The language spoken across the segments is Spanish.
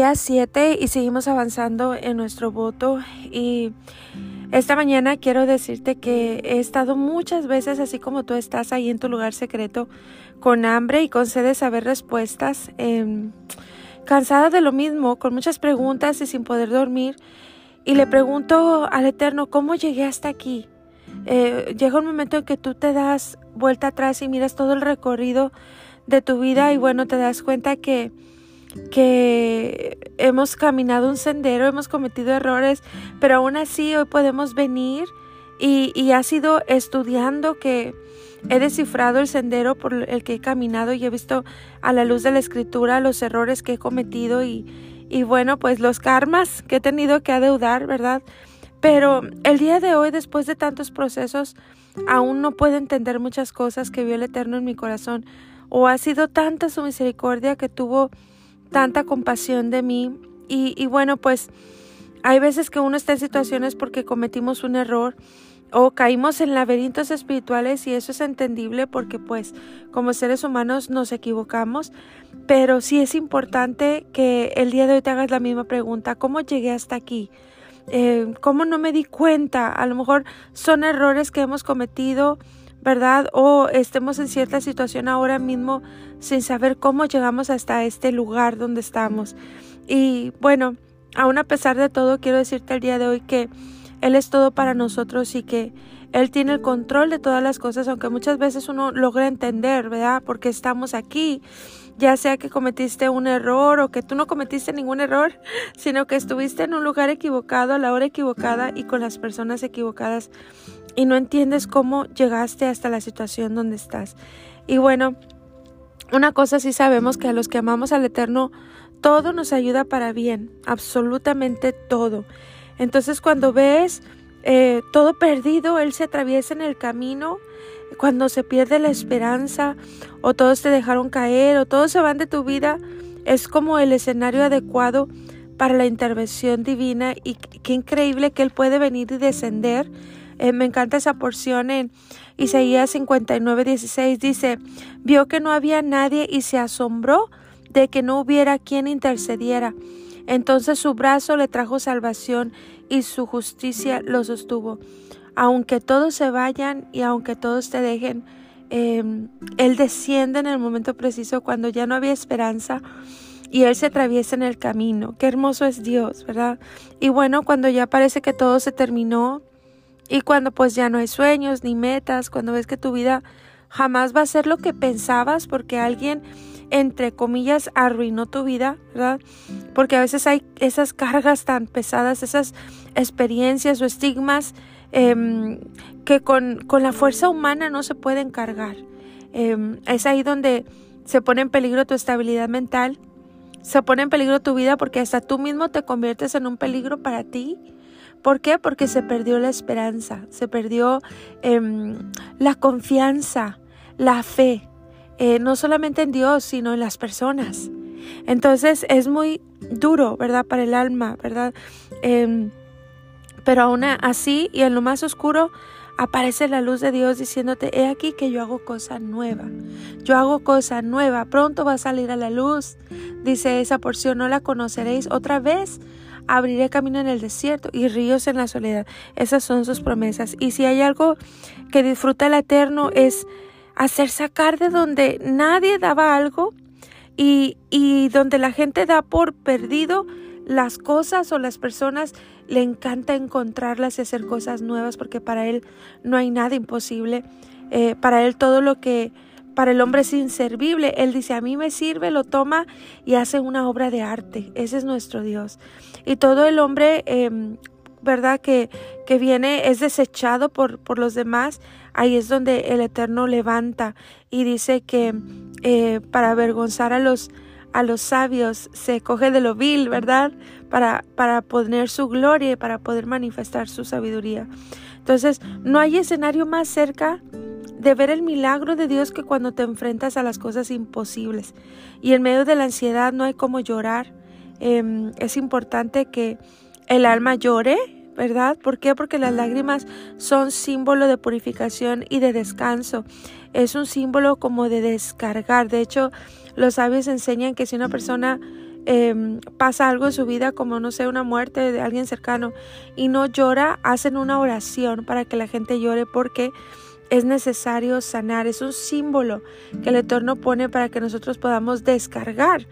día 7 y seguimos avanzando en nuestro voto y esta mañana quiero decirte que he estado muchas veces así como tú estás ahí en tu lugar secreto con hambre y con sed de saber respuestas, em, cansada de lo mismo, con muchas preguntas y sin poder dormir y le pregunto al Eterno, ¿cómo llegué hasta aquí? Eh, llega un momento en que tú te das vuelta atrás y miras todo el recorrido de tu vida y bueno, te das cuenta que que hemos caminado un sendero, hemos cometido errores, pero aún así hoy podemos venir y, y ha sido estudiando que he descifrado el sendero por el que he caminado y he visto a la luz de la escritura los errores que he cometido y, y bueno, pues los karmas que he tenido que adeudar, ¿verdad? Pero el día de hoy, después de tantos procesos, aún no puedo entender muchas cosas que vio el Eterno en mi corazón. O ha sido tanta su misericordia que tuvo tanta compasión de mí. Y, bueno, pues hay veces que uno está en situaciones porque cometimos un error o caímos en laberintos espirituales y eso es entendible porque pues como seres humanos nos equivocamos, pero sí es importante que el día de hoy te hagas la misma pregunta, ¿cómo llegué hasta aquí? Eh, ¿Cómo no me di cuenta? A lo mejor son errores que hemos cometido ¿verdad? O estemos en cierta situación ahora mismo sin saber cómo llegamos hasta este lugar donde estamos. Y bueno, aún a pesar de todo, quiero decirte el día de hoy que Él es todo para nosotros y que Él tiene el control de todas las cosas, aunque muchas veces uno logra entender, ¿verdad? Porque estamos aquí, ya sea que cometiste un error o que tú no cometiste ningún error, sino que estuviste en un lugar equivocado, a la hora equivocada y con las personas equivocadas y no entiendes cómo llegaste hasta la situación donde estás. Y bueno, una cosa sí sabemos que a los que amamos al Eterno, todo nos ayuda para bien, absolutamente todo. Entonces cuando ves eh, todo perdido, Él se atraviesa en el camino, cuando se pierde la esperanza, o todos te dejaron caer, o todos se van de tu vida, es como el escenario adecuado para la intervención divina y qué increíble que Él puede venir y descender eh, me encanta esa porción en Isaías 59, 16. Dice, vio que no había nadie y se asombró de que no hubiera quien intercediera. Entonces su brazo le trajo salvación y su justicia lo sostuvo. Aunque todos se vayan y aunque todos te dejen, em, Él desciende en el momento preciso cuando ya no había esperanza y Él se atraviesa en el camino. Qué hermoso es Dios, ¿verdad? Y bueno, cuando ya parece que todo se terminó, y cuando pues ya no hay sueños ni metas, cuando ves que tu vida jamás va a ser lo que pensabas porque alguien, entre comillas, arruinó tu vida, ¿verdad? Porque a veces hay esas cargas tan pesadas, esas experiencias o estigmas em, que con, con, la fuerza humana no se pueden cargar. Em, es ahí donde se pone en peligro tu estabilidad mental, se pone en peligro tu vida porque hasta tú mismo te conviertes en un peligro para ti ¿Por qué? Porque se perdió la esperanza, se perdió em, la confianza, la fe, eh, no solamente en Dios, sino en las personas. Entonces es muy duro, ¿verdad? Para el alma, ¿verdad? Em, pero aún así y en lo más oscuro aparece la luz de Dios diciéndote, he aquí que yo hago cosa nueva, yo hago cosa nueva, pronto va a salir a la luz, dice esa porción, no la conoceréis otra vez, abriré camino en el desierto y ríos en la soledad. Esas son sus promesas. Y si hay algo que disfruta el Eterno es hacer sacar de donde nadie daba algo y, y donde la gente da por perdido las cosas o las personas, le encanta encontrarlas y hacer cosas nuevas porque para Él no hay nada imposible. Eh, para Él todo lo que para el hombre es inservible. Él dice, a mí me sirve, lo toma y hace una obra de arte. Ese es nuestro Dios. Y todo el hombre, em, ¿verdad? Que, que viene, es desechado por, por los demás. Ahí es donde el Eterno levanta y dice que eh, para avergonzar a los, a los sabios se coge de lo vil, ¿verdad? Para, para poner su gloria y para poder manifestar su sabiduría. Entonces, no hay escenario más cerca de ver el milagro de Dios que cuando te enfrentas a las cosas imposibles. Y en medio de la ansiedad no hay como llorar. Em, es importante que el alma llore, ¿verdad? ¿Por qué? Porque las lágrimas son símbolo de purificación y de descanso. Es un símbolo como de descargar. De hecho, los sabios enseñan que si una persona em, pasa algo en su vida, como no sé, una muerte de alguien cercano, y no llora, hacen una oración para que la gente llore porque es necesario sanar. Es un símbolo que el Eterno pone para que nosotros podamos descargar.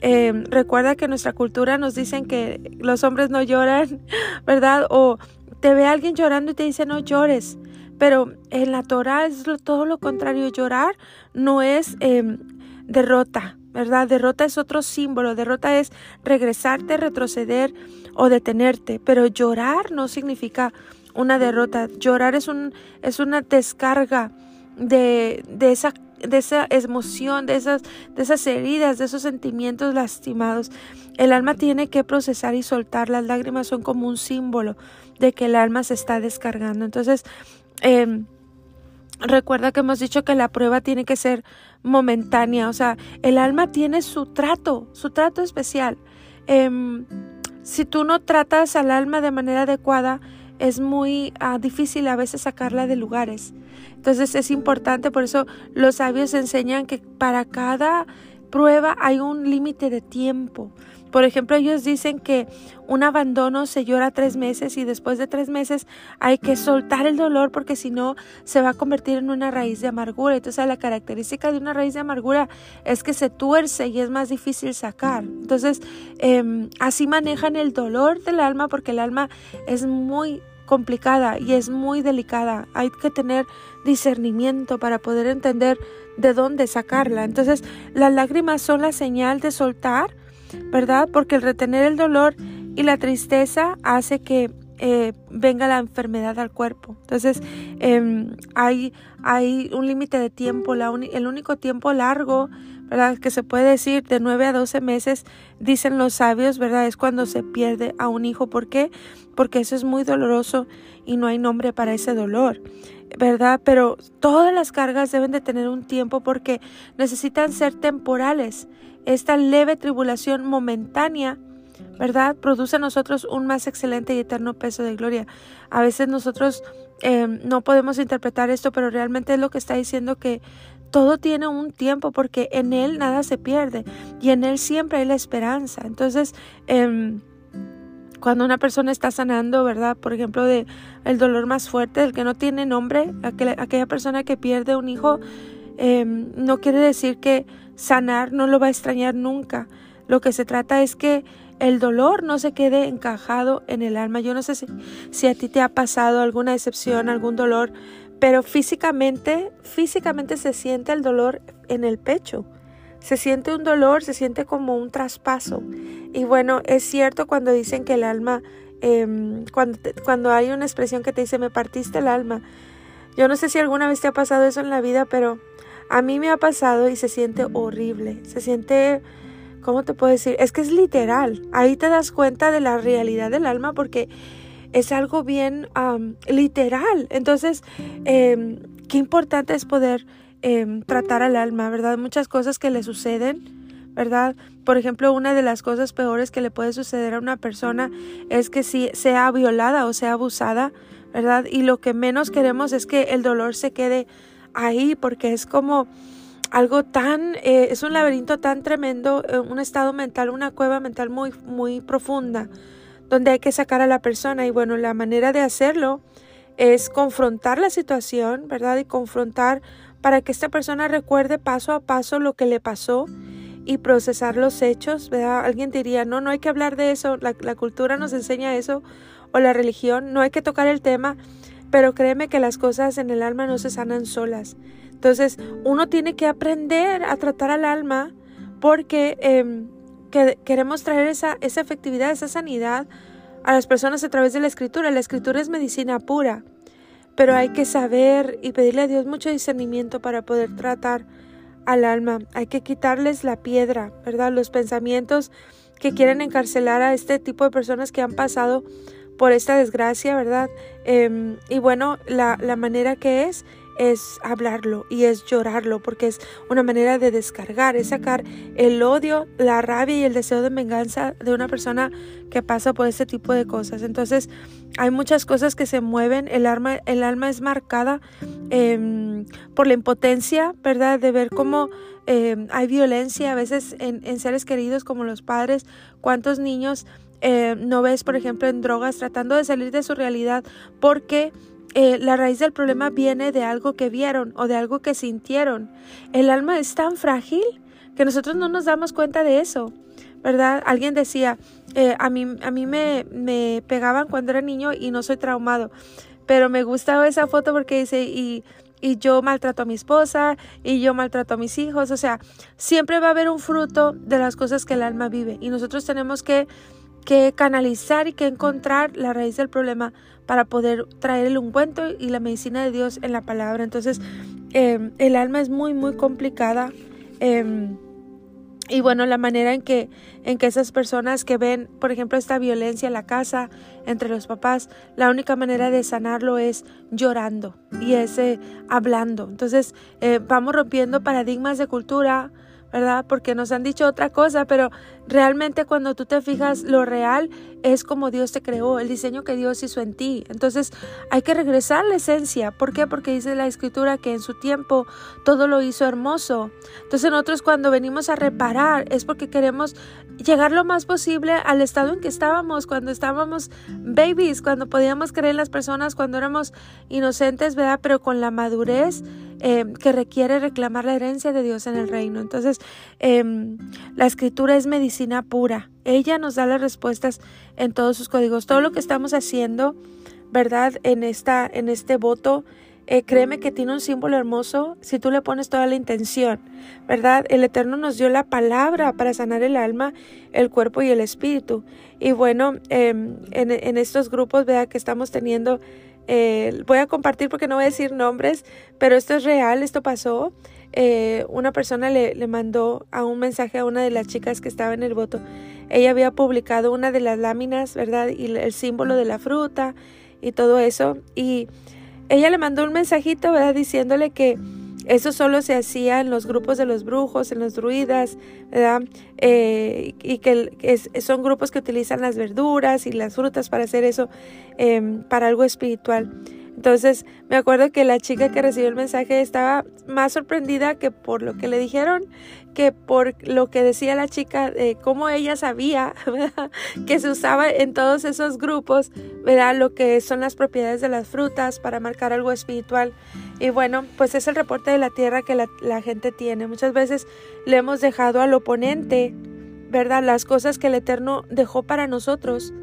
Em, recuerda que en nuestra cultura nos dicen que los hombres no lloran, ¿verdad? O te ve alguien llorando y te dice no llores. Pero en la Torah es todo lo contrario. Llorar no es em, derrota, ¿verdad? Derrota es otro símbolo. Derrota es regresarte, retroceder o detenerte. Pero llorar no significa una derrota. Llorar es, un, es una descarga de, de, esa, de esa emoción, de esas, de esas heridas, de esos sentimientos lastimados. El alma tiene que procesar y soltar. Las lágrimas son como un símbolo de que el alma se está descargando. Entonces, em, recuerda que hemos dicho que la prueba tiene que ser momentánea. O sea, el alma tiene su trato, su trato especial. Em, si tú no tratas al alma de manera adecuada, es muy ah, difícil a veces sacarla de lugares. Entonces es importante, por eso los sabios enseñan que para cada prueba hay un límite de tiempo. Por ejemplo, ellos dicen que un abandono se llora tres meses y después de tres meses hay que soltar el dolor porque si no se va a convertir en una raíz de amargura. Entonces la característica de una raíz de amargura es que se tuerce y es más difícil sacar. Entonces em, así manejan el dolor del alma porque el alma es muy complicada y es muy delicada. Hay que tener discernimiento para poder entender de dónde sacarla. Entonces, las lágrimas son la señal de soltar, ¿verdad? Porque el retener el dolor y la tristeza hace que eh, venga la enfermedad al cuerpo. Entonces, em, hay, hay un límite de tiempo, el único tiempo largo ¿verdad? Que se puede decir de 9 a 12 meses, dicen los sabios, ¿verdad? Es cuando se pierde a un hijo. ¿Por qué? Porque eso es muy doloroso y no hay nombre para ese dolor, ¿verdad? Pero todas las cargas deben de tener un tiempo porque necesitan ser temporales. Esta leve tribulación momentánea ¿verdad? Produce a nosotros un más excelente y eterno peso de gloria. A veces nosotros eh, no podemos interpretar esto, pero realmente es lo que está diciendo que todo tiene un tiempo porque en Él nada se pierde y en Él siempre hay la esperanza. Entonces, em, cuando una persona está sanando, ¿verdad? Por ejemplo, de el dolor más fuerte, el que no tiene nombre, aquella, persona que pierde un hijo, em, no quiere decir que sanar no lo va a extrañar nunca. Lo que se trata es que el dolor no se quede encajado en el alma. Yo no sé si, si a ti te ha pasado alguna decepción, algún dolor pero físicamente, físicamente se siente el dolor en el pecho. Se siente un dolor, se siente como un traspaso. Y bueno, es cierto cuando dicen que el alma, em, cuando, cuando hay una expresión que te dice, me partiste el alma. Yo no sé si alguna vez te ha pasado eso en la vida, pero a mí me ha pasado y se siente horrible. Se siente, ¿cómo te puedo decir? Es que es literal. Ahí te das cuenta de la realidad del alma porque es algo bien literal. Entonces, em, qué importante es poder em, tratar al alma, ¿verdad? Muchas cosas que le suceden, ¿verdad? Por ejemplo, una de las cosas peores que le puede suceder a una persona es que si sea violada o sea abusada, ¿verdad? Y lo que menos queremos es que el dolor se quede ahí porque es como algo tan, eh, es un laberinto tan tremendo, eh, un estado mental, una cueva mental muy, muy profunda, donde hay que sacar a la persona y bueno, la manera de hacerlo es confrontar la situación, ¿verdad? Y confrontar para que esta persona recuerde paso a paso lo que le pasó y procesar los hechos, ¿verdad? Alguien diría, no, no hay que hablar de eso, la, la cultura nos enseña eso, o la religión, no hay que tocar el tema, pero créeme que las cosas en el alma no se sanan solas. Entonces, uno tiene que aprender a tratar al alma porque que queremos traer esa, esa efectividad, esa sanidad a las personas a través de la escritura. La escritura es medicina pura, pero hay que saber y pedirle a Dios mucho discernimiento para poder tratar al alma. Hay que quitarles la piedra, ¿verdad? Los pensamientos que quieren encarcelar a este tipo de personas que han pasado por esta desgracia, ¿verdad? Em, y bueno, la, la manera que es es hablarlo y es llorarlo porque es una manera de descargar, es sacar el odio, la rabia y el deseo de venganza de una persona que pasa por este tipo de cosas. Entonces hay muchas cosas que se mueven, el alma, el alma es marcada em, por la impotencia, ¿verdad? De ver cómo eh, hay violencia a veces en, seres queridos como los padres. ¿Cuántos niños eh, no ves, por ejemplo, en drogas tratando de salir de su realidad porque eh, la raíz del problema viene de algo que vieron o de algo que sintieron? El alma es tan frágil que nosotros no nos damos cuenta de eso. ¿verdad? Alguien decía, a mí, a mí me, me, pegaban cuando era niño y no soy traumado, pero me gustaba esa foto porque dice, y y yo maltrato a mi esposa y yo maltrato a mis hijos. O sea, siempre va a haber un fruto de las cosas que el alma vive y nosotros tenemos que, que canalizar y que encontrar la raíz del problema para poder traer el ungüento y la medicina de Dios en la palabra. Entonces, em, el alma es muy, muy complicada. Em, y bueno, la manera en que, en que esas personas que ven, por ejemplo, esta violencia en la casa, entre los papás, la única manera de sanarlo es llorando y ese hablando. Entonces, eh, vamos rompiendo paradigmas de cultura, ¿verdad? Porque nos han dicho otra cosa, pero realmente cuando tú te fijas, lo real es como Dios te creó, el diseño que Dios hizo en ti. Entonces hay que regresar a la esencia. ¿Por qué? Porque dice la escritura que en su tiempo todo lo hizo hermoso. Entonces nosotros cuando venimos a reparar es porque queremos llegar lo más posible al estado en que estábamos, cuando estábamos babies, cuando podíamos creer en las personas, cuando éramos inocentes, ¿verdad? Pero con la madurez Em, que requiere reclamar la herencia de Dios en el reino. Entonces, em, la escritura es medicina pura. Ella nos da las respuestas en todos sus códigos. Todo lo que estamos haciendo, ¿verdad? En, esta, en este voto, eh, créeme que tiene un símbolo hermoso si tú le pones toda la intención, ¿verdad? El Eterno nos dio la palabra para sanar el alma, el cuerpo y el espíritu. Y bueno, em, en, estos grupos, ¿verdad? Que estamos teniendo eh, voy a compartir porque no voy a decir nombres, pero esto es real, esto pasó. Eh, una persona le, mandó a un mensaje a una de las chicas que estaba en el voto. Ella había publicado una de las láminas, ¿verdad? Y el símbolo de la fruta y todo eso. Y ella le mandó un mensajito, ¿verdad? Diciéndole que eso solo se hacía en los grupos de los brujos, en los druidas, ¿verdad? Eh, y que son grupos que utilizan las verduras y las frutas para hacer eso, em, para algo espiritual. Entonces me acuerdo que la chica que recibió el mensaje estaba más sorprendida que por lo que le dijeron que por lo que decía la chica, de cómo ella sabía que se usaba en todos esos grupos, ¿verdad? lo que son las propiedades de las frutas para marcar algo espiritual. Y bueno, pues es el reporte de la tierra que la, la gente tiene. Muchas veces le hemos dejado al oponente, ¿verdad? Las cosas que el Eterno dejó para nosotros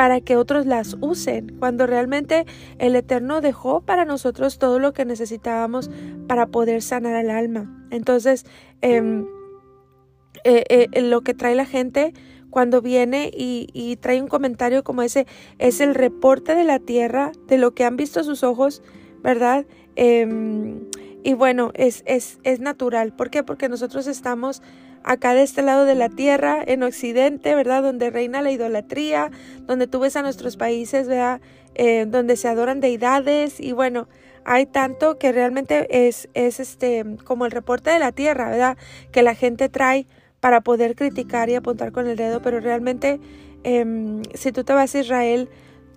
para que otros las usen, cuando realmente el Eterno dejó para nosotros todo lo que necesitábamos para poder sanar al alma. Entonces, em, eh, eh, lo que trae la gente cuando viene y, trae un comentario como ese, es el reporte de la tierra, de lo que han visto sus ojos, ¿verdad? Em, y bueno, es, es, es natural. ¿Por qué? Porque nosotros estamos acá de este lado de la tierra, en Occidente, ¿verdad? Donde reina la idolatría, donde tú ves a nuestros países, ¿verdad? Eh, donde se adoran deidades y bueno, hay tanto que realmente es, es este como el reporte de la tierra, ¿verdad? Que la gente trae para poder criticar y apuntar con el dedo, pero realmente em, si tú te vas a Israel,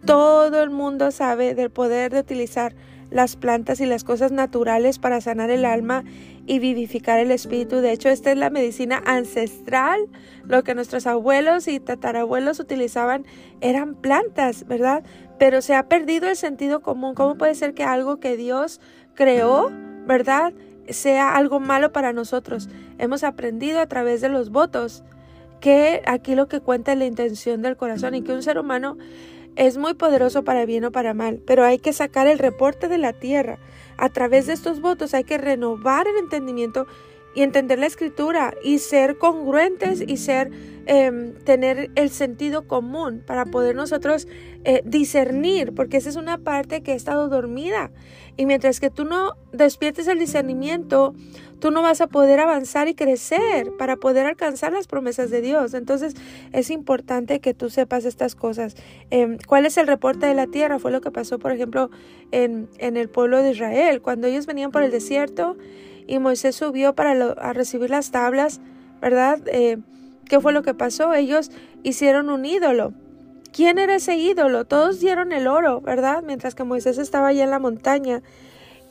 todo el mundo sabe del poder de utilizar las plantas y las cosas naturales para sanar el alma y vivificar el espíritu. De hecho, esta es la medicina ancestral. Lo que nuestros abuelos y tatarabuelos utilizaban eran plantas, ¿verdad? Pero se ha perdido el sentido común. ¿Cómo puede ser que algo que Dios creó, ¿verdad? sea algo malo para nosotros. Hemos aprendido a través de los votos que aquí lo que cuenta es la intención del corazón y que un ser humano es muy poderoso para bien o para mal, pero hay que sacar el reporte de la tierra. A través de estos votos hay que renovar el entendimiento y entender la escritura y ser congruentes y ser em, tener el sentido común para poder nosotros eh, discernir, porque esa es una parte que ha estado dormida. Y mientras que tú no despiertes el discernimiento, tú no vas a poder avanzar y crecer para poder alcanzar las promesas de Dios. Entonces es importante que tú sepas estas cosas. Em, ¿Cuál es el reporte de la tierra? Fue lo que pasó, por ejemplo, en, el pueblo de Israel. Cuando ellos venían por el desierto, y Moisés subió para a recibir las tablas, ¿verdad? Eh, ¿Qué fue lo que pasó? Ellos hicieron un ídolo. ¿Quién era ese ídolo? Todos dieron el oro, ¿verdad? Mientras que Moisés estaba allá en la montaña.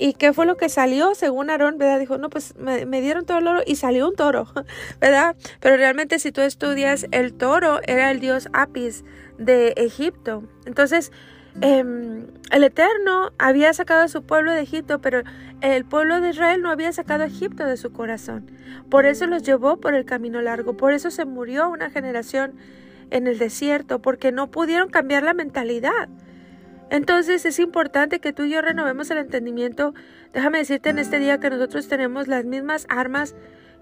¿Y qué fue lo que salió? Según Aarón, ¿verdad? Dijo, no, pues me, dieron todo el oro y salió un toro, ¿verdad? Pero realmente si tú estudias, el toro era el dios Apis de Egipto. Entonces, Em, el Eterno había sacado a su pueblo de Egipto, pero el pueblo de Israel no había sacado a Egipto de su corazón. Por eso los llevó por el camino largo, por eso se murió una generación en el desierto, porque no pudieron cambiar la mentalidad. Entonces es importante que tú y yo renovemos el entendimiento. Déjame decirte en este día que nosotros tenemos las mismas armas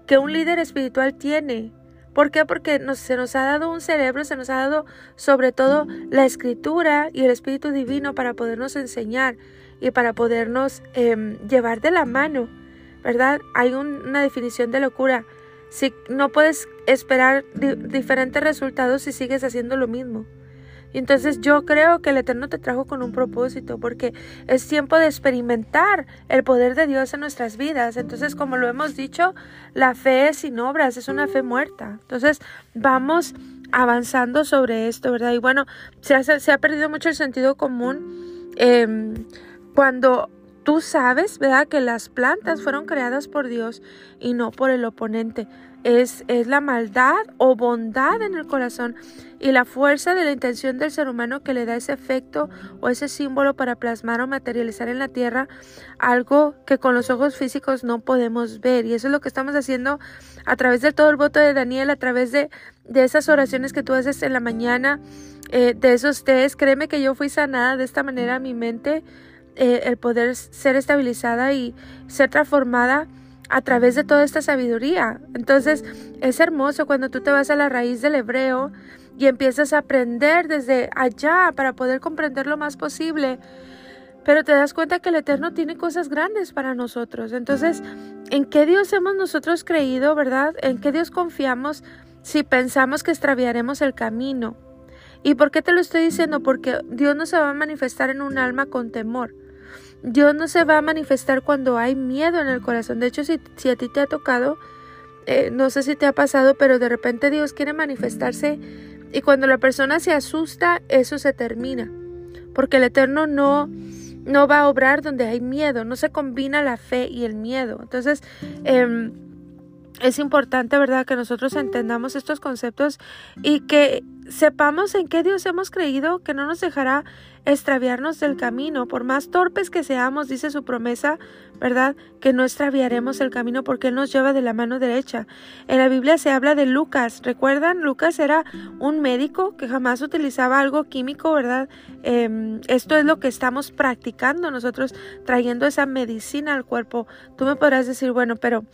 que un líder espiritual tiene. ¿Por qué? Porque se nos ha dado un cerebro, se nos ha dado sobre todo la escritura y el Espíritu Divino para podernos enseñar y para podernos em, llevar de la mano, ¿verdad? Hay una definición de locura. Si no puedes esperar diferentes resultados si sigues haciendo lo mismo. Y entonces yo creo que el Eterno te trajo con un propósito, porque es tiempo de experimentar el poder de Dios en nuestras vidas. Entonces, como lo hemos dicho, la fe sin obras, es una fe muerta. Entonces, vamos avanzando sobre esto, ¿verdad? Y bueno, se ha, se ha perdido mucho el sentido común em, cuando tú sabes, ¿verdad? Que las plantas fueron creadas por Dios y no por el oponente es, la maldad o bondad en el corazón y la fuerza de la intención del ser humano que le da ese efecto o ese símbolo para plasmar o materializar en la tierra algo que con los ojos físicos no podemos ver. Y eso es lo que estamos haciendo a través de todo el voto de Daniel, a través de, de esas oraciones que tú haces en la mañana, eh, de esos test. Créeme que yo fui sanada de esta manera mi mente, eh, el poder ser estabilizada y ser transformada a través de toda esta sabiduría. Entonces es hermoso cuando tú te vas a la raíz del hebreo y empiezas a aprender desde allá para poder comprender lo más posible. Pero te das cuenta que el Eterno tiene cosas grandes para nosotros. Entonces, ¿en qué Dios hemos nosotros creído, verdad? ¿En qué Dios confiamos si pensamos que extraviaremos el camino? ¿Y por qué te lo estoy diciendo? Porque Dios no se va a manifestar en un alma con temor. Dios no se va a manifestar cuando hay miedo en el corazón. De hecho, si, a ti te ha tocado, eh, no sé si te ha pasado, pero de repente Dios quiere manifestarse y cuando la persona se asusta, eso se termina. Porque el Eterno no, no va a obrar donde hay miedo, no se combina la fe y el miedo. Entonces, em, es importante, ¿verdad?, que nosotros entendamos estos conceptos y que sepamos en qué Dios hemos creído, que no nos dejará extraviarnos del camino, por más torpes que seamos, dice su promesa, ¿verdad? Que no extraviaremos el camino porque Él nos lleva de la mano derecha. En la Biblia se habla de Lucas, ¿recuerdan? Lucas era un médico que jamás utilizaba algo químico, ¿verdad? Em, esto es lo que estamos practicando nosotros, trayendo esa medicina al cuerpo. Tú me podrás decir, bueno, pero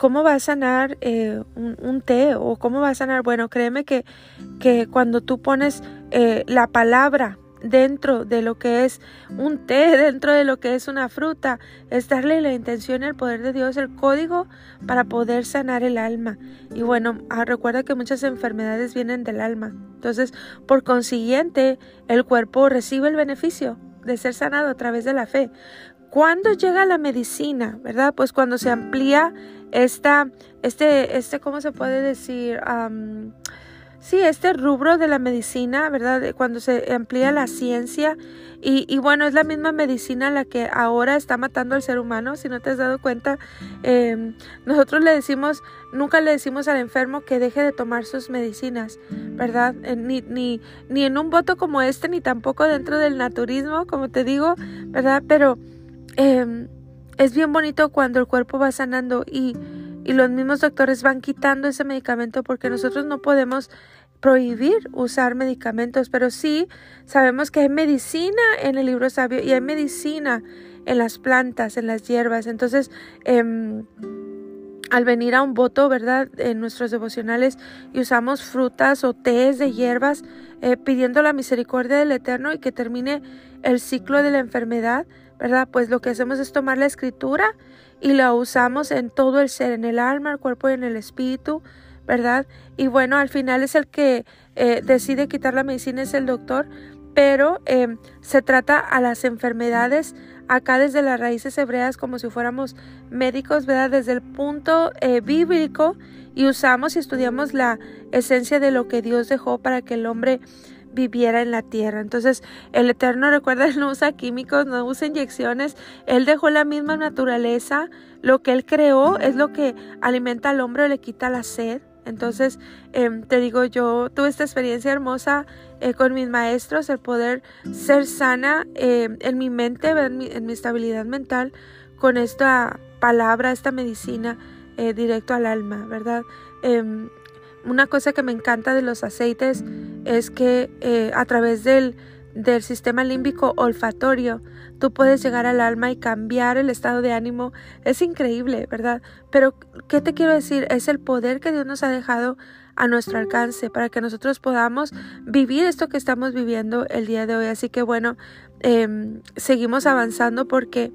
¿Cómo va a sanar eh, un, té o cómo va a sanar? Bueno, créeme que, que cuando tú pones eh, la palabra dentro de lo que es un té, dentro de lo que es una fruta, es darle la intención el poder de Dios, el código para poder sanar el alma. Y bueno, ah, recuerda que muchas enfermedades vienen del alma. Entonces, por consiguiente, el cuerpo recibe el beneficio de ser sanado a través de la fe. ¿Cuándo llega la medicina? ¿Verdad? Pues cuando se amplía esta, este, este, ¿cómo se puede decir? sí, este rubro de la medicina, ¿verdad? Cuando se amplía la ciencia y, y, bueno, es la misma medicina la que ahora está matando al ser humano, si no te has dado cuenta. Em, nosotros le decimos, nunca le decimos al enfermo que deje de tomar sus medicinas, ¿verdad? Eh, ni, ni, ni en un voto como este, ni tampoco dentro del naturismo, como te digo, ¿verdad? Pero... Eh, es bien bonito cuando el cuerpo va sanando y, y los mismos doctores van quitando ese medicamento porque nosotros no podemos prohibir usar medicamentos, pero sí sabemos que hay medicina en el libro sabio y hay medicina en las plantas, en las hierbas. Entonces, em, al venir a un voto, ¿verdad? En nuestros devocionales y usamos frutas o tés de hierbas eh, pidiendo la misericordia del Eterno y que termine el ciclo de la enfermedad. ¿Verdad? Pues lo que hacemos es tomar la escritura y la usamos en todo el ser, en el alma, el cuerpo y en el espíritu, ¿verdad? Y bueno, al final es el que eh, decide quitar la medicina, es el doctor, pero eh, se trata a las enfermedades acá desde las raíces hebreas como si fuéramos médicos, ¿verdad? Desde el punto eh, bíblico y usamos y estudiamos la esencia de lo que Dios dejó para que el hombre viviera en la tierra. Entonces, el Eterno, recuerda, no usa químicos, no usa inyecciones, Él dejó la misma naturaleza, lo que Él creó es lo que alimenta al hombre le quita la sed. Entonces, em, te digo, yo tuve esta experiencia hermosa eh, con mis maestros, el poder ser sana em, en mi mente, en mi, en mi, estabilidad mental, con esta palabra, esta medicina eh, directo al alma, ¿verdad? Una cosa que me encanta de los aceites es que eh, a través del, del sistema límbico olfatorio tú puedes llegar al alma y cambiar el estado de ánimo. Es increíble, ¿verdad? Pero, ¿qué te quiero decir? Es el poder que Dios nos ha dejado a nuestro alcance para que nosotros podamos vivir esto que estamos viviendo el día de hoy. Así que bueno, em, seguimos avanzando porque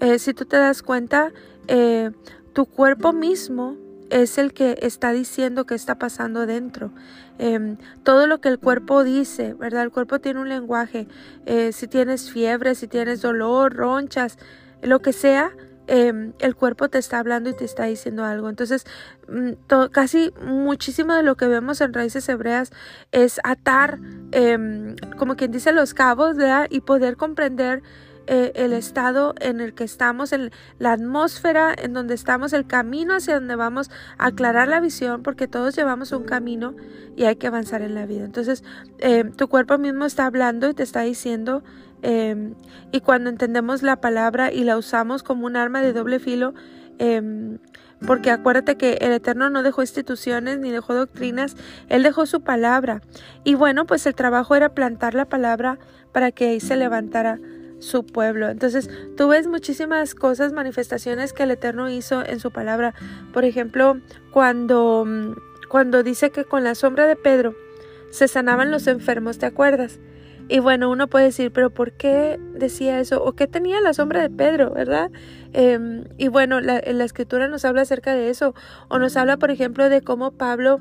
eh, si tú te das cuenta, eh, tu cuerpo mismo es el que está diciendo qué está pasando dentro. Em, todo lo que el cuerpo dice, ¿verdad? El cuerpo tiene un lenguaje. Eh, si tienes fiebre, si tienes dolor, ronchas, lo que sea, em, el cuerpo te está hablando y te está diciendo algo. Entonces, mm, casi muchísimo de lo que vemos en raíces hebreas es atar, em, como quien dice, los cabos, ¿verdad? Y poder comprender eh, el estado en el que estamos, en la atmósfera en donde estamos, el camino hacia donde vamos a aclarar la visión, porque todos llevamos un camino y hay que avanzar en la vida. Entonces, eh, tu cuerpo mismo está hablando y te está diciendo, em, y cuando entendemos la palabra y la usamos como un arma de doble filo, em, porque acuérdate que el Eterno no dejó instituciones ni dejó doctrinas, Él dejó su palabra. Y bueno, pues el trabajo era plantar la palabra para que ahí se levantara su pueblo. Entonces, tú ves muchísimas cosas, manifestaciones que el Eterno hizo en su palabra. Por ejemplo, cuando, mm, cuando dice que con la sombra de Pedro se sanaban los enfermos, ¿te acuerdas? Y bueno, uno puede decir, pero ¿por qué decía eso? ¿O qué tenía la sombra de Pedro, verdad? Em, y bueno, la, la escritura nos habla acerca de eso. O nos habla, por ejemplo, de cómo Pablo,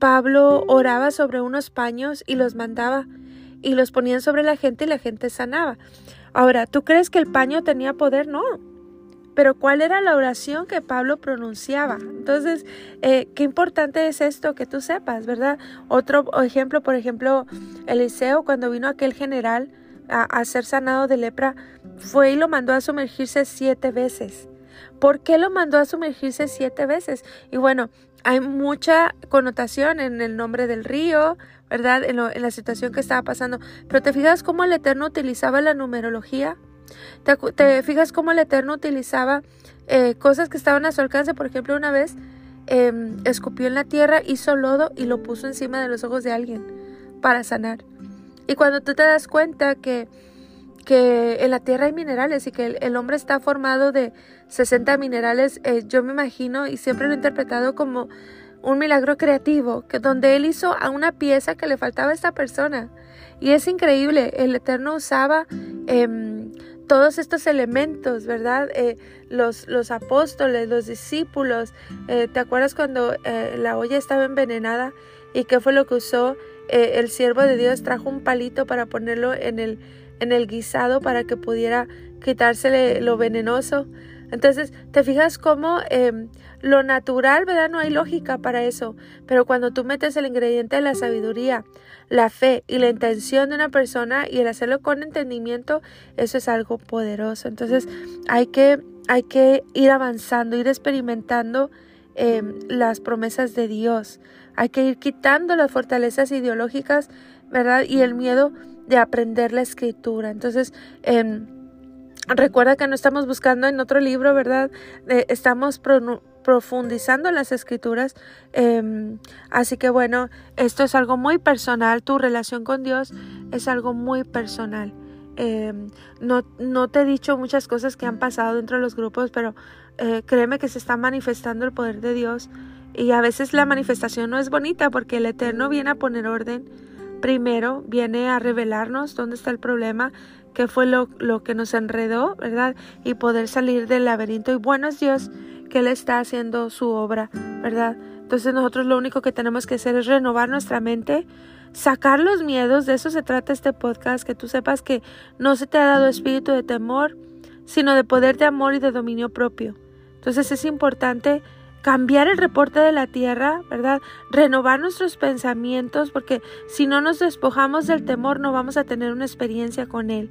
Pablo oraba sobre unos paños y los mandaba y los ponían sobre la gente y la gente sanaba. Ahora, ¿tú crees que el paño tenía poder? No. Pero ¿cuál era la oración que Pablo pronunciaba? Entonces, eh, qué importante es esto que tú sepas, ¿verdad? Otro ejemplo, por ejemplo, Eliseo, cuando vino aquel general a, a ser sanado de lepra, fue y lo mandó a sumergirse siete veces. ¿Por qué lo mandó a sumergirse siete veces? Y bueno, hay mucha connotación en el nombre del río, ¿verdad? En, la situación que estaba pasando. Pero te fijas cómo el Eterno utilizaba la numerología. Te, fijas cómo el Eterno utilizaba eh, cosas que estaban a su alcance. Por ejemplo, una vez em, escupió en la tierra, hizo lodo y lo puso encima de los ojos de alguien para sanar. Y cuando tú te das cuenta que, que en la tierra hay minerales y que el, hombre está formado de 60 minerales, eh, yo me imagino y siempre lo he interpretado como un milagro creativo, que donde él hizo a una pieza que le faltaba a esta persona. Y es increíble, el Eterno usaba em, todos estos elementos, ¿verdad? Eh, los, los, apóstoles, los discípulos. Eh, ¿Te acuerdas cuando eh, la olla estaba envenenada? ¿Y qué fue lo que usó? el siervo de Dios trajo un palito para ponerlo en el, en el guisado para que pudiera quitársele lo venenoso. Entonces, te fijas cómo em, lo natural, ¿verdad? No hay lógica para eso. Pero cuando tú metes el ingrediente de la sabiduría, la fe y la intención de una persona y el hacerlo con entendimiento, eso es algo poderoso. Entonces, hay que, hay que ir avanzando, ir experimentando em, las promesas de Dios. Hay que ir quitando las fortalezas ideológicas, ¿verdad? Y el miedo de aprender la escritura. Entonces, eh, Recuerda que no estamos buscando en otro libro, ¿verdad? estamos profundizando las escrituras. Em, así que bueno, esto es algo muy personal. Tu relación con Dios es algo muy personal. Em, no, no te he dicho muchas cosas que han pasado dentro de los grupos, pero eh, créeme que se está manifestando el poder de Dios. Y a veces la manifestación no es bonita porque el Eterno viene a poner orden. Primero viene a revelarnos dónde está el problema, qué fue lo, lo, que nos enredó, ¿verdad? Y poder salir del laberinto. Y bueno es Dios que Él está haciendo su obra, ¿verdad? Entonces nosotros lo único que tenemos que hacer es renovar nuestra mente, sacar los miedos, de eso se trata este podcast, que tú sepas que no se te ha dado espíritu de temor, sino de poder de amor y de dominio propio. Entonces es importante cambiar el reporte de la tierra, ¿verdad? Renovar nuestros pensamientos, porque si no nos despojamos del temor no vamos a tener una experiencia con Él.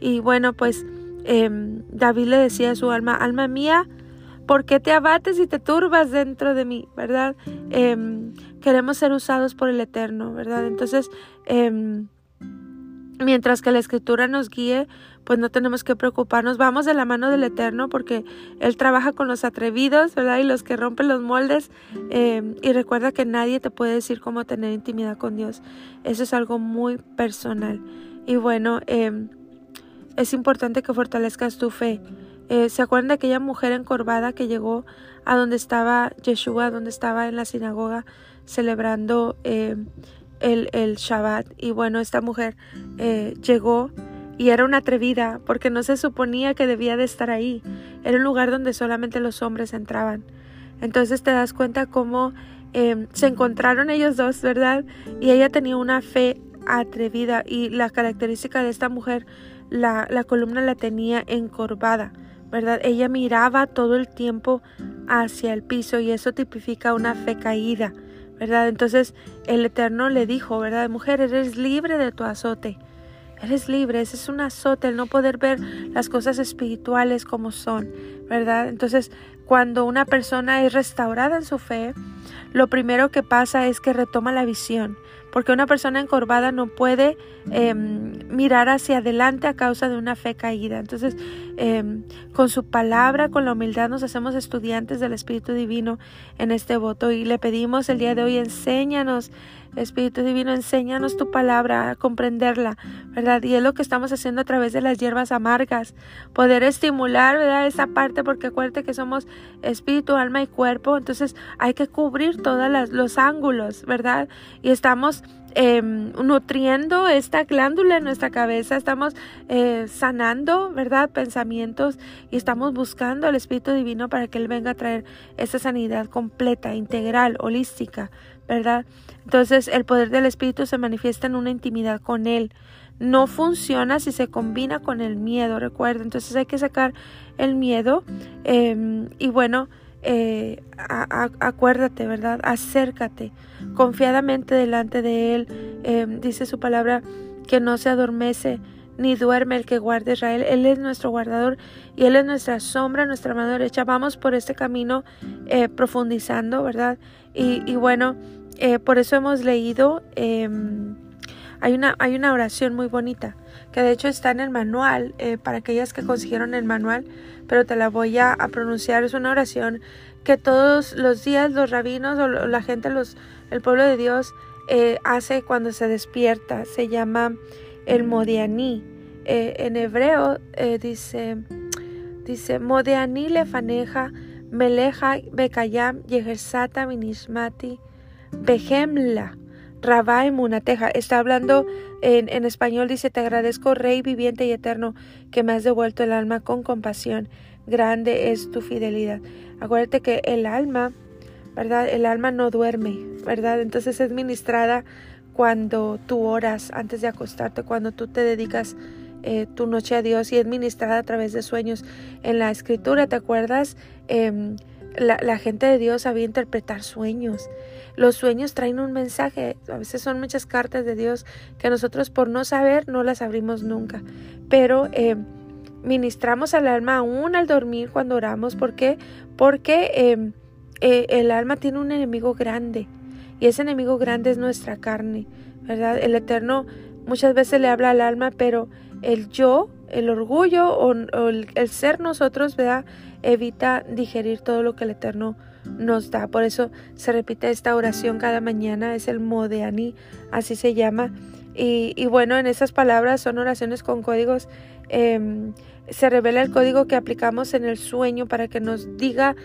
Y bueno, pues em, David le decía a su alma, alma mía, ¿por qué te abates y te turbas dentro de mí, ¿verdad? Em, queremos ser usados por el Eterno, ¿verdad? Entonces, em, mientras que la escritura nos guíe, pues no tenemos que preocuparnos. Vamos de la mano del Eterno porque Él trabaja con los atrevidos, ¿verdad? Y los que rompen los moldes. Em, y recuerda que nadie te puede decir cómo tener intimidad con Dios. Eso es algo muy personal. Y bueno, em, es importante que fortalezcas tu fe. Eh, ¿Se acuerdan de aquella mujer encorvada que llegó a donde estaba Yeshua, donde estaba en la sinagoga celebrando em, el, el Shabbat? Y bueno, esta mujer eh, llegó y era una atrevida porque no se suponía que debía de estar ahí. Era un lugar donde solamente los hombres entraban. Entonces te das cuenta cómo em, se encontraron ellos dos, ¿verdad? Y ella tenía una fe atrevida y la característica de esta mujer, la, la columna la tenía encorvada, ¿verdad? Ella miraba todo el tiempo hacia el piso y eso tipifica una fe caída, Entonces el Eterno le dijo, ¿verdad? Mujer, eres libre de tu azote. Eres libre, ese es un azote, el no poder ver las cosas espirituales como son, ¿verdad? Entonces, cuando una persona es restaurada en su fe, lo primero que pasa es que retoma la visión, porque una persona encorvada no puede em, mirar hacia adelante a causa de una fe caída. Entonces, em, con su palabra, con la humildad, nos hacemos estudiantes del Espíritu Divino en este voto y le pedimos el día de hoy, enséñanos Espíritu Divino, enséñanos tu palabra, a comprenderla, ¿verdad? Y es lo que estamos haciendo a través de las hierbas amargas, poder estimular, ¿verdad? Esa parte, porque acuérdate que somos espíritu, alma y cuerpo, entonces hay que cubrir todos los ángulos, ¿verdad? Y estamos em, nutriendo esta glándula en nuestra cabeza, estamos eh, sanando, ¿verdad? Pensamientos y estamos buscando al Espíritu Divino para que Él venga a traer esa sanidad completa, integral, holística, ¿verdad? Entonces el poder del Espíritu se manifiesta en una intimidad con Él. No funciona si se combina con el miedo, recuerda. Entonces hay que sacar el miedo em, y bueno, eh, acuérdate, ¿verdad? Acércate confiadamente delante de Él. Em, dice su palabra que no se adormece ni duerme el que guarde Israel. Él es nuestro guardador y Él es nuestra sombra, nuestra mano derecha. Vamos por este camino eh, profundizando, ¿verdad? Y bueno, eh, por eso hemos leído, em, hay, una, hay una oración muy bonita, que de hecho está en el manual, eh, para aquellas que consiguieron el manual, pero te la voy a, pronunciar. Es una oración que todos los días los rabinos o la gente, los, el pueblo de Dios, eh, hace cuando se despierta. Se llama el Modianí. en hebreo dice, dice, Modianí lefaneja, meleja bekayam, yehersata minishmati, Behemla, Rabai Munateja. Está hablando en, en, español, dice, te agradezco, Rey viviente y eterno, que me has devuelto el alma con compasión. Grande es tu fidelidad. Acuérdate que el alma, ¿verdad? El alma no duerme, ¿verdad? Entonces es ministrada cuando tú oras antes de acostarte, cuando tú te dedicas eh, tu noche a Dios y es ministrada a través de sueños. En la escritura, ¿te acuerdas? Em, la, gente de Dios sabía interpretar sueños. Los sueños traen un mensaje, a veces son muchas cartas de Dios que nosotros por no saber no las abrimos nunca, pero eh, ministramos al alma aún al dormir cuando oramos. ¿Por qué? Porque eh, eh, el alma tiene un enemigo grande y ese enemigo grande es nuestra carne, ¿verdad? El Eterno muchas veces le habla al alma, pero el yo, el orgullo o, el, el, ser nosotros, ¿verdad? Evita digerir todo lo que el Eterno nos da. Por eso se repite esta oración cada mañana, es el Modeani, así se llama. Y, bueno, en esas palabras son oraciones con códigos. Em, se revela el código que aplicamos en el sueño para que nos diga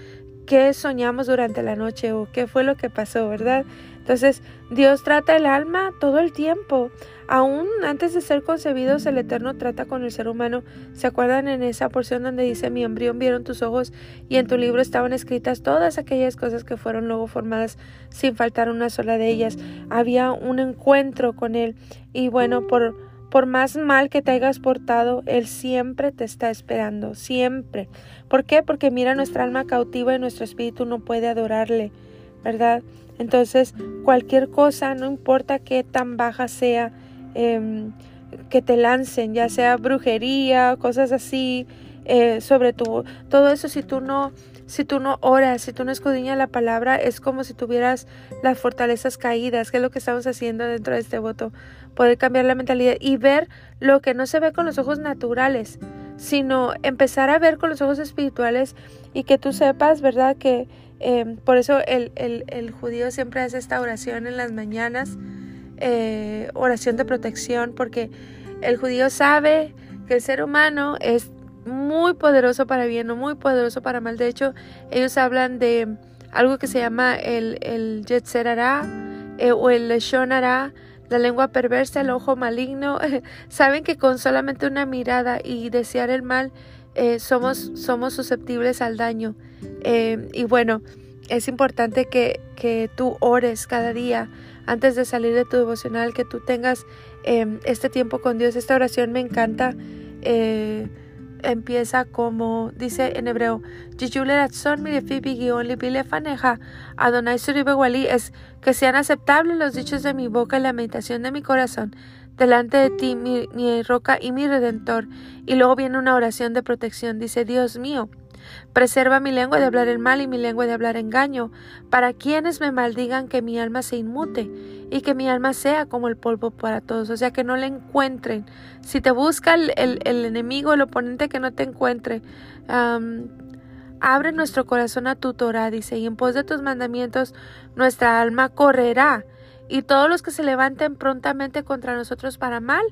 qué soñamos durante la noche o qué fue lo que pasó, ¿verdad? Entonces, Dios trata el alma todo el tiempo. Aún antes de ser concebidos, el Eterno trata con el ser humano. ¿Se acuerdan en esa porción donde dice, mi embrión vieron tus ojos y en tu libro estaban escritas todas aquellas cosas que fueron luego formadas sin faltar una sola de ellas? Había un encuentro con Él y bueno, por por más mal que te hayas portado, Él siempre te está esperando, siempre. ¿Por qué? Porque mira nuestra alma cautiva y nuestro espíritu no puede adorarle, ¿verdad? Entonces, cualquier cosa, no importa qué tan baja sea, em, que te lancen, ya sea brujería, cosas así, eh, sobre tu, todo eso, si tú no si tú no oras, si tú no escudriñas la palabra, es como si tuvieras las fortalezas caídas, que es lo que estamos haciendo dentro de este voto. Poder cambiar la mentalidad y ver lo que no se ve con los ojos naturales, sino empezar a ver con los ojos espirituales y que tú sepas, ¿verdad? Que em, por eso el, el, judío siempre hace esta oración en las mañanas, eh, oración de protección, porque el judío sabe que el ser humano es muy poderoso para bien o muy poderoso para mal. De hecho, ellos hablan de algo que se llama el, el Yetzerara eh, o el Leshonara, la lengua perversa, el ojo maligno. Saben que con solamente una mirada y desear el mal eh, somos, somos susceptibles al daño. Eh, y bueno, es importante que, que, tú ores cada día antes de salir de tu devocional, que tú tengas este tiempo con Dios. Esta oración me encanta empieza como dice en hebreo, es que sean aceptables los dichos de mi boca y la meditación de mi corazón delante de ti, mi, mi roca y mi redentor. Y luego viene una oración de protección, dice, Dios mío, Preserva mi lengua de hablar el mal y mi lengua de hablar engaño, para quienes me maldigan que mi alma se inmute y que mi alma sea como el polvo para todos, o sea, que no le encuentren. Si te busca el, el, enemigo, el oponente que no te encuentre, abre nuestro corazón a tu Torah, dice, y en pos de tus mandamientos nuestra alma correrá, y todos los que se levanten prontamente contra nosotros para mal,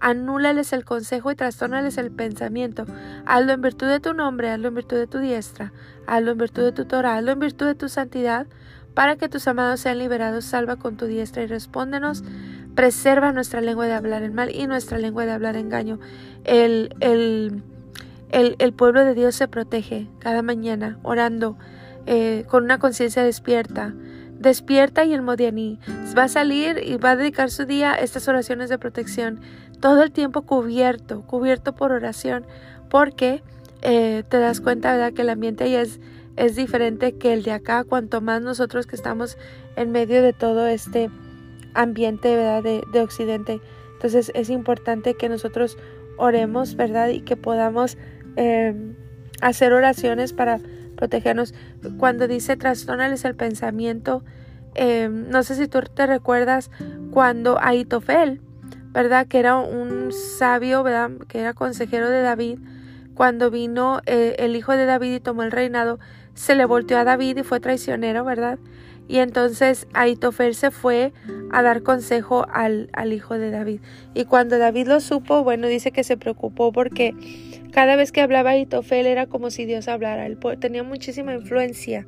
anúlales el consejo y trastornales el pensamiento. Hazlo en virtud de tu nombre, hazlo en virtud de tu diestra, hazlo en virtud de tu Torah, hazlo en virtud de tu santidad, para que tus amados sean liberados. Salva con tu diestra y respóndenos. Preserva nuestra lengua de hablar el mal y nuestra lengua de hablar engaño. El, el, el, pueblo de Dios se protege cada mañana orando eh, con una conciencia despierta despierta y el Modianí va a salir y va a dedicar su día a estas oraciones de protección todo el tiempo cubierto, cubierto por oración, porque eh, te das cuenta, ¿verdad?, que el ambiente ahí es, es diferente que el de acá, cuanto más nosotros que estamos en medio de todo este ambiente, ¿verdad?, de, de Occidente. Entonces es importante que nosotros oremos, ¿verdad?, y que podamos em, hacer oraciones para protegernos. Cuando dice trastornales el pensamiento, em, no sé si tú te recuerdas cuando Aitofel, ¿verdad? Que era un sabio, ¿verdad? Que era consejero de David. Cuando vino eh, el hijo de David y tomó el reinado, se le volteó a David y fue traicionero, ¿verdad? Y entonces Aitofel se fue a dar consejo al, al, hijo de David. Y cuando David lo supo, bueno, dice que se preocupó porque cada vez que hablaba Aitofel era como si Dios hablara. Tenía muchísima influencia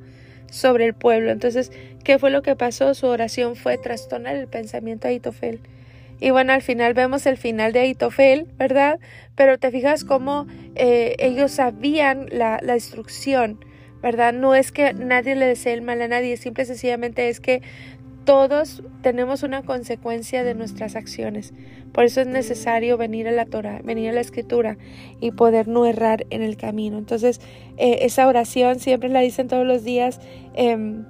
sobre el pueblo. Entonces, ¿qué fue lo que pasó? Su oración fue trastornar el pensamiento de Aitofel. Y bueno, al final vemos el final de Aitofel, ¿verdad? Pero te fijas cómo eh, ellos sabían la, la, instrucción, ¿verdad? No es que nadie le desee el mal a nadie, simple y sencillamente es que todos tenemos una consecuencia de nuestras acciones. Por eso es necesario venir a la Torah, venir a la Escritura y poder no errar en el camino. Entonces, eh, esa oración siempre la dicen todos los días. Em,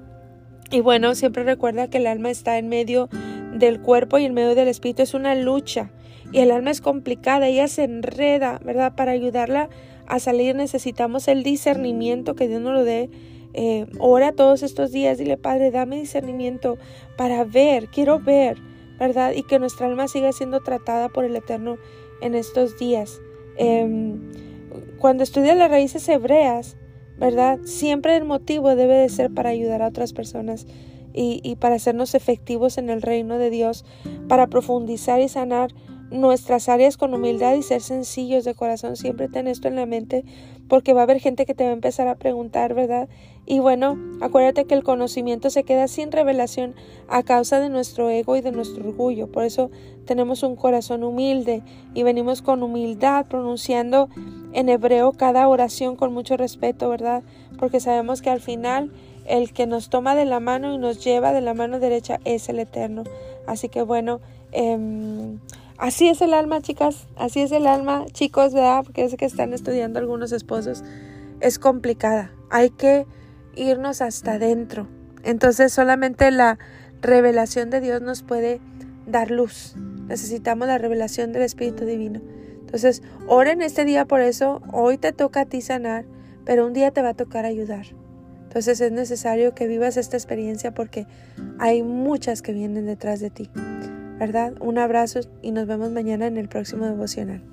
y bueno, siempre recuerda que el alma está en medio del cuerpo y en medio del espíritu. Es una lucha y el alma es complicada, ella se enreda, ¿verdad? Para ayudarla a salir necesitamos el discernimiento que Dios nos lo dé. Eh, ora todos estos días, dile Padre, dame discernimiento para ver, quiero ver, ¿verdad? Y que nuestra alma siga siendo tratada por el Eterno en estos días. Em, cuando estudias las raíces hebreas, ¿verdad? Siempre el motivo debe de ser para ayudar a otras personas y, para hacernos efectivos en el reino de Dios, para profundizar y sanar nuestras áreas con humildad y ser sencillos de corazón. Siempre ten esto en la mente porque va a haber gente que te va a empezar a preguntar, ¿verdad? Y bueno, acuérdate que el conocimiento se queda sin revelación a causa de nuestro ego y de nuestro orgullo. Por eso tenemos un corazón humilde y venimos con humildad pronunciando en hebreo cada oración con mucho respeto, ¿verdad? Porque sabemos que al final el que nos toma de la mano y nos lleva de la mano derecha es el Eterno. Así que bueno, eh, así es el alma, chicas, así es el alma, chicos, ¿verdad? Porque es que están estudiando algunos esposos, es complicada. Hay que irnos hasta adentro. Entonces solamente la revelación de Dios nos puede dar luz. Necesitamos la revelación del Espíritu Divino. Entonces, oren este día por eso. Hoy te toca a ti sanar, pero un día te va a tocar ayudar. Entonces es necesario que vivas esta experiencia porque hay muchas que vienen detrás de ti. ¿Verdad? Un abrazo y nos vemos mañana en el próximo devocional.